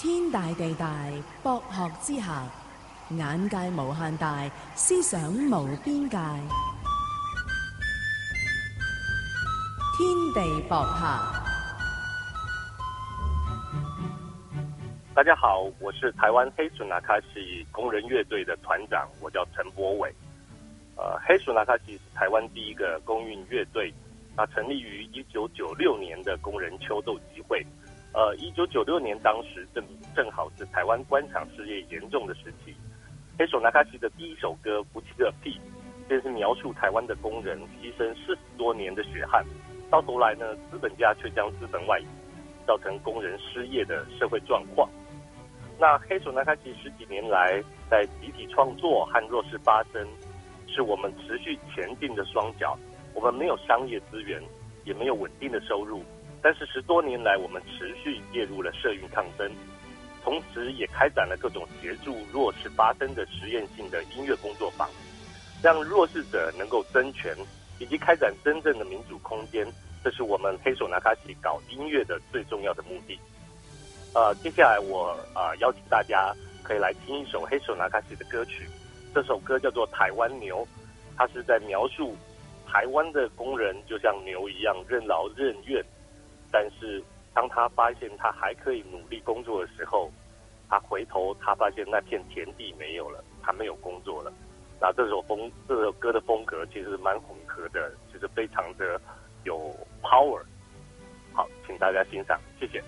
天大地大，博學之下，眼界無限大，思想無邊界。天地博客，大家好，我是台湾黑鼠拿卡西工人乐队的团长，我叫陈博伟。呃，黑鼠拿卡西是台湾第一个工运乐队，它成立于一九九六年的工人秋斗集会。呃，一九九六年当时正正好是台湾官场失业严重的时期。黑手拿卡西的第一首歌《不弃的屁》，便是描述台湾的工人牺牲四十多年的血汗，到头来呢，资本家却将资本外移，造成工人失业的社会状况。那黑手拿卡西十几年来在集体创作和弱势发声，是我们持续前进的双脚。我们没有商业资源，也没有稳定的收入。但是十多年来，我们持续介入了社运抗争，同时也开展了各种协助弱势发声的实验性的音乐工作坊，让弱势者能够争权，以及开展真正的民主空间。这是我们黑手拿卡西搞音乐的最重要的目的。呃，接下来我啊邀请大家可以来听一首黑手拿卡西的歌曲，这首歌叫做《台湾牛》，它是在描述台湾的工人就像牛一样任劳任怨。当他发现他还可以努力工作的时候，他回头，他发现那片田地没有了，他没有工作了。那这首风，这首歌的风格其实蛮混合的，就是非常的有 power。好，请大家欣赏，谢谢。